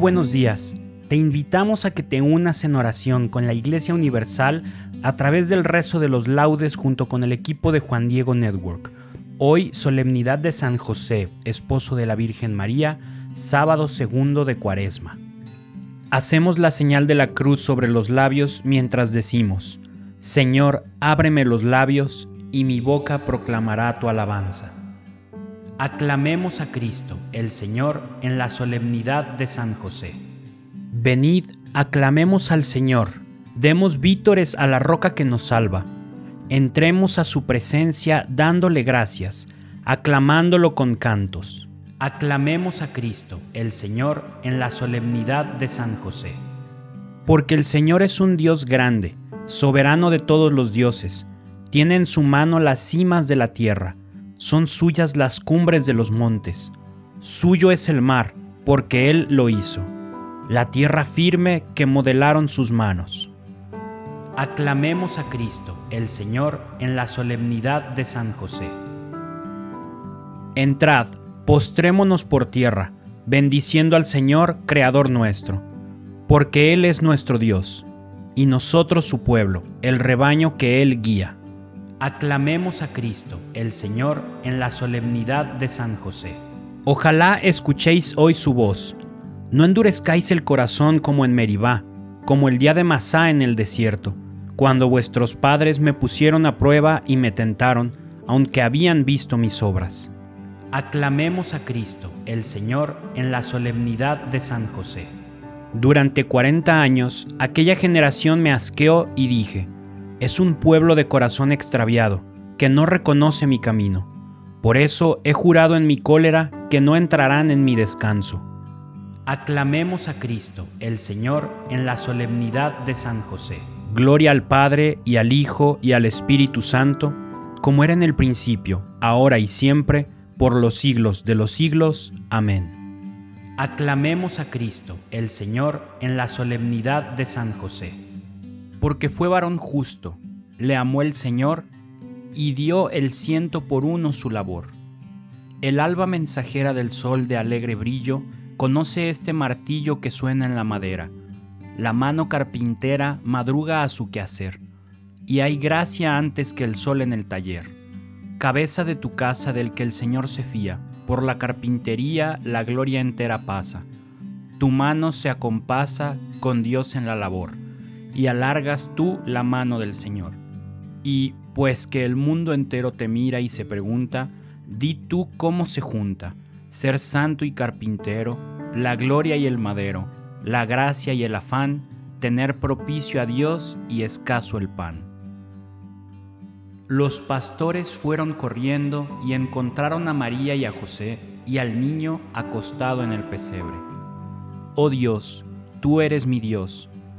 Buenos días. Te invitamos a que te unas en oración con la Iglesia Universal a través del rezo de los laudes junto con el equipo de Juan Diego Network. Hoy, solemnidad de San José, esposo de la Virgen María, sábado segundo de Cuaresma. Hacemos la señal de la cruz sobre los labios mientras decimos, Señor, ábreme los labios y mi boca proclamará tu alabanza. Aclamemos a Cristo, el Señor, en la solemnidad de San José. Venid, aclamemos al Señor, demos vítores a la roca que nos salva. Entremos a su presencia dándole gracias, aclamándolo con cantos. Aclamemos a Cristo, el Señor, en la solemnidad de San José. Porque el Señor es un Dios grande, soberano de todos los dioses, tiene en su mano las cimas de la tierra son suyas las cumbres de los montes, suyo es el mar, porque Él lo hizo, la tierra firme que modelaron sus manos. Aclamemos a Cristo, el Señor, en la solemnidad de San José. Entrad, postrémonos por tierra, bendiciendo al Señor, Creador nuestro, porque Él es nuestro Dios, y nosotros su pueblo, el rebaño que Él guía. Aclamemos a Cristo, el Señor, en la solemnidad de San José. Ojalá escuchéis hoy su voz. No endurezcáis el corazón como en Meribá, como el día de Masá en el desierto, cuando vuestros padres me pusieron a prueba y me tentaron, aunque habían visto mis obras. Aclamemos a Cristo, el Señor, en la solemnidad de San José. Durante cuarenta años, aquella generación me asqueó y dije, es un pueblo de corazón extraviado, que no reconoce mi camino. Por eso he jurado en mi cólera que no entrarán en mi descanso. Aclamemos a Cristo, el Señor, en la solemnidad de San José. Gloria al Padre y al Hijo y al Espíritu Santo, como era en el principio, ahora y siempre, por los siglos de los siglos. Amén. Aclamemos a Cristo, el Señor, en la solemnidad de San José porque fue varón justo, le amó el Señor y dio el ciento por uno su labor. El alba mensajera del sol de alegre brillo conoce este martillo que suena en la madera. La mano carpintera madruga a su quehacer, y hay gracia antes que el sol en el taller. Cabeza de tu casa del que el Señor se fía, por la carpintería la gloria entera pasa. Tu mano se acompasa con Dios en la labor y alargas tú la mano del Señor. Y pues que el mundo entero te mira y se pregunta, di tú cómo se junta ser santo y carpintero, la gloria y el madero, la gracia y el afán, tener propicio a Dios y escaso el pan. Los pastores fueron corriendo y encontraron a María y a José y al niño acostado en el pesebre. Oh Dios, tú eres mi Dios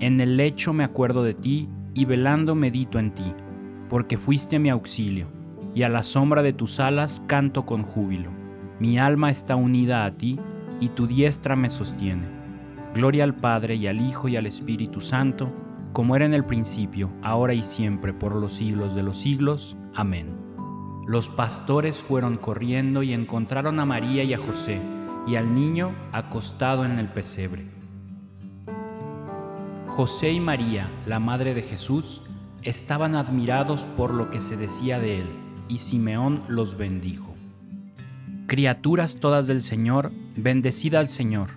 En el lecho me acuerdo de ti, y velando medito en ti, porque fuiste mi auxilio, y a la sombra de tus alas canto con júbilo. Mi alma está unida a ti, y tu diestra me sostiene. Gloria al Padre y al Hijo y al Espíritu Santo, como era en el principio, ahora y siempre, por los siglos de los siglos. Amén. Los pastores fueron corriendo y encontraron a María y a José, y al niño acostado en el pesebre. José y María, la madre de Jesús, estaban admirados por lo que se decía de él, y Simeón los bendijo. Criaturas todas del Señor, bendecida al Señor,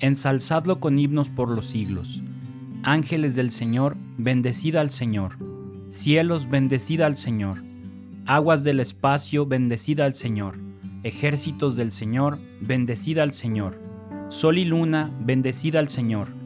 ensalzadlo con himnos por los siglos. Ángeles del Señor, bendecida al Señor. Cielos, bendecida al Señor. Aguas del espacio, bendecida al Señor. Ejércitos del Señor, bendecida al Señor. Sol y luna, bendecida al Señor.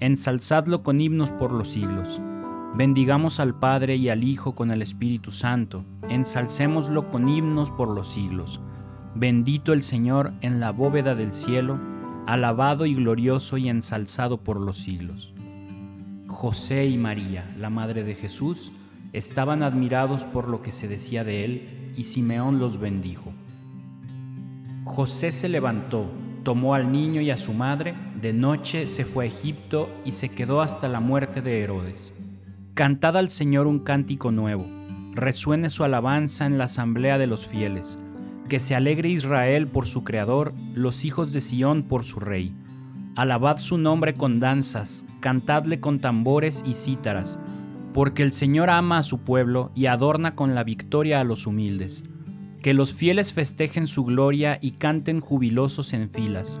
Ensalzadlo con himnos por los siglos. Bendigamos al Padre y al Hijo con el Espíritu Santo. Ensalcémoslo con himnos por los siglos. Bendito el Señor en la bóveda del cielo, alabado y glorioso y ensalzado por los siglos. José y María, la Madre de Jesús, estaban admirados por lo que se decía de él, y Simeón los bendijo. José se levantó, tomó al niño y a su madre, de noche se fue a Egipto y se quedó hasta la muerte de Herodes. Cantad al Señor un cántico nuevo, resuene su alabanza en la asamblea de los fieles, que se alegre Israel por su Creador, los hijos de Sión por su Rey. Alabad su nombre con danzas, cantadle con tambores y cítaras, porque el Señor ama a su pueblo y adorna con la victoria a los humildes. Que los fieles festejen su gloria y canten jubilosos en filas,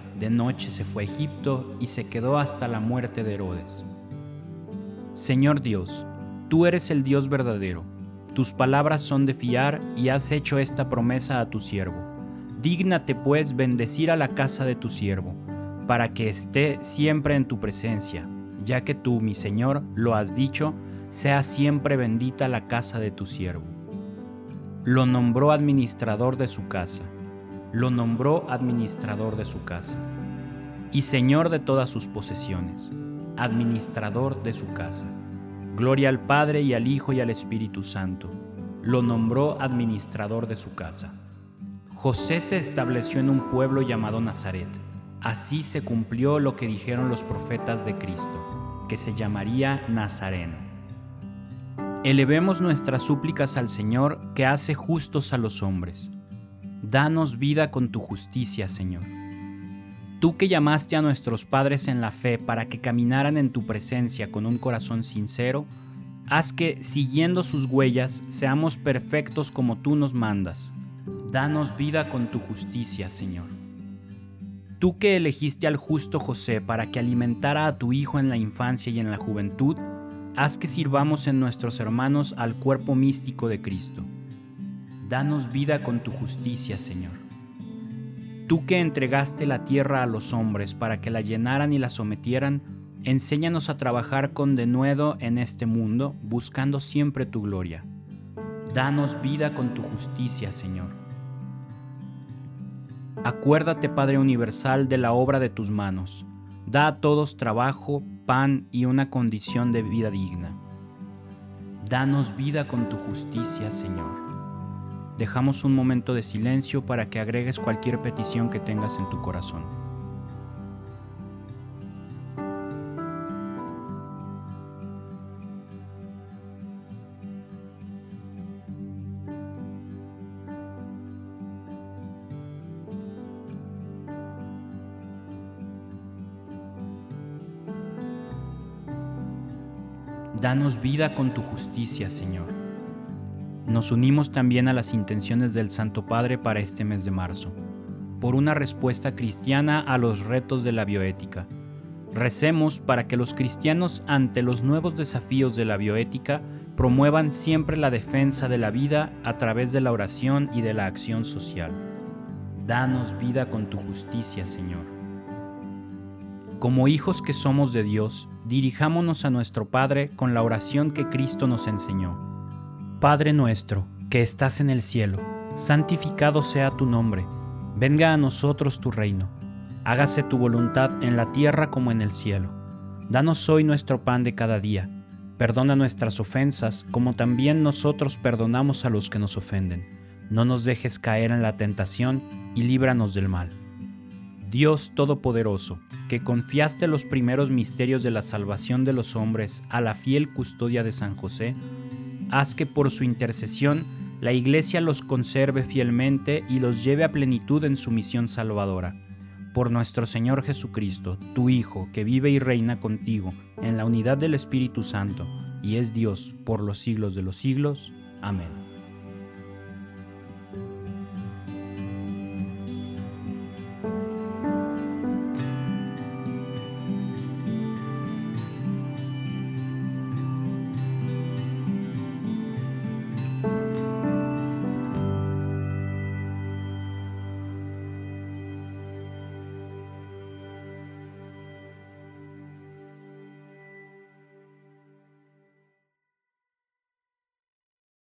de noche se fue a Egipto y se quedó hasta la muerte de Herodes. Señor Dios, tú eres el Dios verdadero, tus palabras son de fiar y has hecho esta promesa a tu siervo. Dígnate pues bendecir a la casa de tu siervo, para que esté siempre en tu presencia, ya que tú, mi Señor, lo has dicho, sea siempre bendita la casa de tu siervo. Lo nombró administrador de su casa, lo nombró administrador de su casa, y Señor de todas sus posesiones, administrador de su casa. Gloria al Padre y al Hijo y al Espíritu Santo. Lo nombró administrador de su casa. José se estableció en un pueblo llamado Nazaret. Así se cumplió lo que dijeron los profetas de Cristo, que se llamaría Nazareno. Elevemos nuestras súplicas al Señor que hace justos a los hombres. Danos vida con tu justicia, Señor. Tú que llamaste a nuestros padres en la fe para que caminaran en tu presencia con un corazón sincero, haz que, siguiendo sus huellas, seamos perfectos como tú nos mandas. Danos vida con tu justicia, Señor. Tú que elegiste al justo José para que alimentara a tu Hijo en la infancia y en la juventud, haz que sirvamos en nuestros hermanos al cuerpo místico de Cristo. Danos vida con tu justicia, Señor. Tú que entregaste la tierra a los hombres para que la llenaran y la sometieran, enséñanos a trabajar con denuedo en este mundo, buscando siempre tu gloria. Danos vida con tu justicia, Señor. Acuérdate, Padre Universal, de la obra de tus manos. Da a todos trabajo, pan y una condición de vida digna. Danos vida con tu justicia, Señor. Dejamos un momento de silencio para que agregues cualquier petición que tengas en tu corazón. Danos vida con tu justicia, Señor. Nos unimos también a las intenciones del Santo Padre para este mes de marzo, por una respuesta cristiana a los retos de la bioética. Recemos para que los cristianos ante los nuevos desafíos de la bioética promuevan siempre la defensa de la vida a través de la oración y de la acción social. Danos vida con tu justicia, Señor. Como hijos que somos de Dios, dirijámonos a nuestro Padre con la oración que Cristo nos enseñó. Padre nuestro, que estás en el cielo, santificado sea tu nombre, venga a nosotros tu reino, hágase tu voluntad en la tierra como en el cielo. Danos hoy nuestro pan de cada día, perdona nuestras ofensas como también nosotros perdonamos a los que nos ofenden. No nos dejes caer en la tentación y líbranos del mal. Dios Todopoderoso, que confiaste los primeros misterios de la salvación de los hombres a la fiel custodia de San José, haz que por su intercesión la Iglesia los conserve fielmente y los lleve a plenitud en su misión salvadora. Por nuestro Señor Jesucristo, tu Hijo, que vive y reina contigo en la unidad del Espíritu Santo, y es Dios por los siglos de los siglos. Amén.